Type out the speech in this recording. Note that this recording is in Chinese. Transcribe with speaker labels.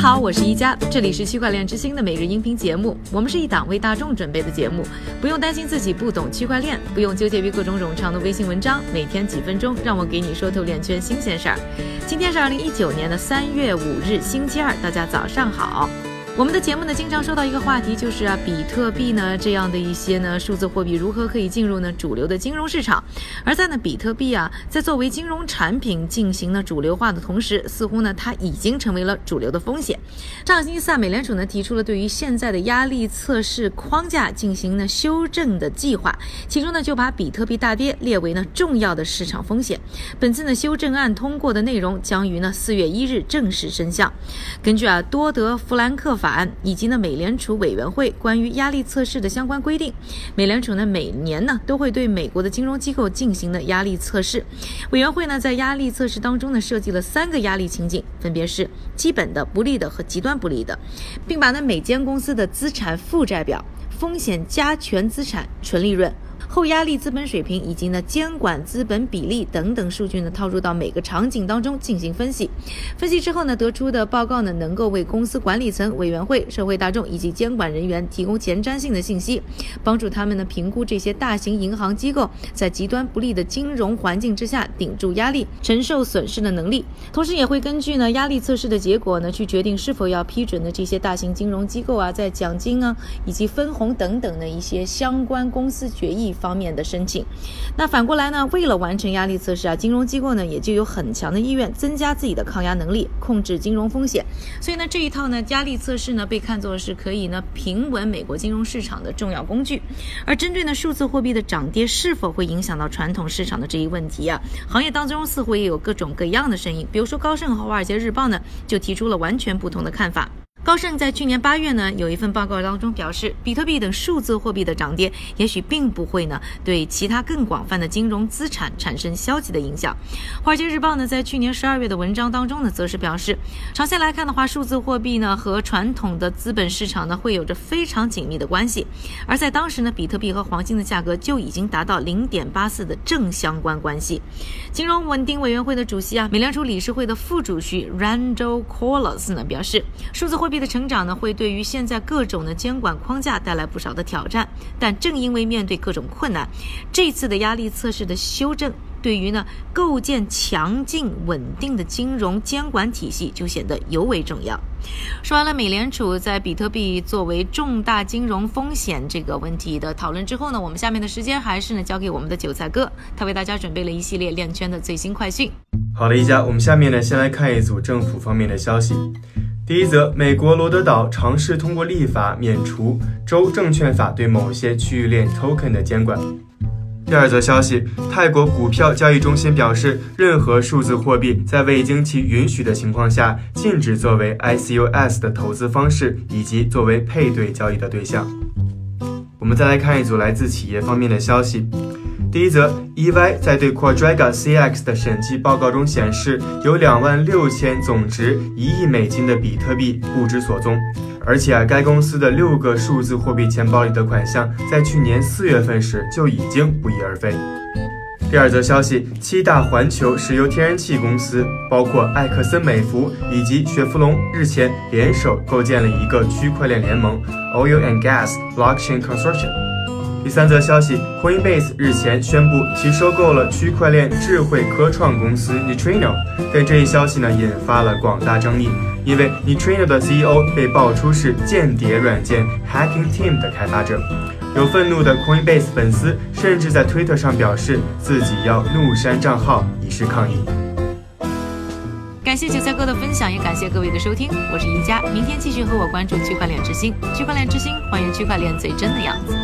Speaker 1: 好，我是一加，这里是区块链之星的每日音频节目。我们是一档为大众准备的节目，不用担心自己不懂区块链，不用纠结于各种冗长的微信文章，每天几分钟，让我给你说透链圈新鲜事儿。今天是二零一九年的三月五日，星期二，大家早上好。我们的节目呢，经常说到一个话题，就是啊，比特币呢这样的一些呢数字货币如何可以进入呢主流的金融市场？而在呢比特币啊，在作为金融产品进行呢主流化的同时，似乎呢它已经成为了主流的风险。上星期四，美联储呢提出了对于现在的压力测试框架进行呢修正的计划，其中呢就把比特币大跌列为呢重要的市场风险。本次呢修正案通过的内容将于呢四月一日正式生效。根据啊多德弗兰克法。案以及呢，美联储委员会关于压力测试的相关规定，美联储呢每年呢都会对美国的金融机构进行的压力测试。委员会呢在压力测试当中呢设计了三个压力情景，分别是基本的、不利的和极端不利的，并把呢每间公司的资产负债表、风险加权资产、纯利润。后压力资本水平以及呢监管资本比例等等数据呢套入到每个场景当中进行分析，分析之后呢得出的报告呢能够为公司管理层、委员会、社会大众以及监管人员提供前瞻性的信息，帮助他们呢评估这些大型银行机构在极端不利的金融环境之下顶住压力、承受损失的能力，同时也会根据呢压力测试的结果呢去决定是否要批准的这些大型金融机构啊在奖金啊以及分红等等的一些相关公司决议。方面的申请，那反过来呢？为了完成压力测试啊，金融机构呢也就有很强的意愿增加自己的抗压能力，控制金融风险。所以呢，这一套呢压力测试呢被看作是可以呢平稳美国金融市场的重要工具。而针对呢数字货币的涨跌是否会影响到传统市场的这一问题啊，行业当中似乎也有各种各样的声音。比如说高盛和华尔街日报呢就提出了完全不同的看法。高盛在去年八月呢，有一份报告当中表示，比特币等数字货币的涨跌，也许并不会呢对其他更广泛的金融资产产生消极的影响。华尔街日报呢在去年十二月的文章当中呢，则是表示，长线来看的话，数字货币呢和传统的资本市场呢会有着非常紧密的关系。而在当时呢，比特币和黄金的价格就已经达到零点八四的正相关关系。金融稳定委员会的主席啊，美联储理事会的副主席 Randall Collis 呢表示，数字货币的成长呢，会对于现在各种的监管框架带来不少的挑战。但正因为面对各种困难，这次的压力测试的修正，对于呢构建强劲稳定的金融监管体系就显得尤为重要。说完了美联储在比特币作为重大金融风险这个问题的讨论之后呢，我们下面的时间还是呢交给我们的韭菜哥，他为大家准备了一系列链圈的最新快讯。
Speaker 2: 好的，一家，我们下面呢先来看一组政府方面的消息。第一则，美国罗德岛尝试通过立法免除州证券法对某些区域链 token 的监管。第二则消息，泰国股票交易中心表示，任何数字货币在未经其允许的情况下，禁止作为 ICUS 的投资方式以及作为配对交易的对象。我们再来看一组来自企业方面的消息。第一则，EY 在对 Quadriga CX 的审计报告中显示，有两万六千总值一亿美金的比特币不知所踪，而且啊，该公司的六个数字货币钱包里的款项在去年四月份时就已经不翼而飞。第二则消息，七大环球石油天然气公司，包括埃克森美孚以及雪佛龙，日前联手构建了一个区块链联盟 Oil and Gas Blockchain Consortium。第三则消息，Coinbase 日前宣布其收购了区块链智慧科创公司 Neutrino，但这一消息呢引发了广大争议，因为 Neutrino 的 CEO 被爆出是间谍软件 Hacking Team 的开发者。有愤怒的 Coinbase 粉丝甚至在推特上表示自己要怒删账号以示抗议。
Speaker 1: 感谢韭菜哥的分享，也感谢各位的收听，我是宜家，明天继续和我关注区块链之星，区块链之星还原区块链最真的样子。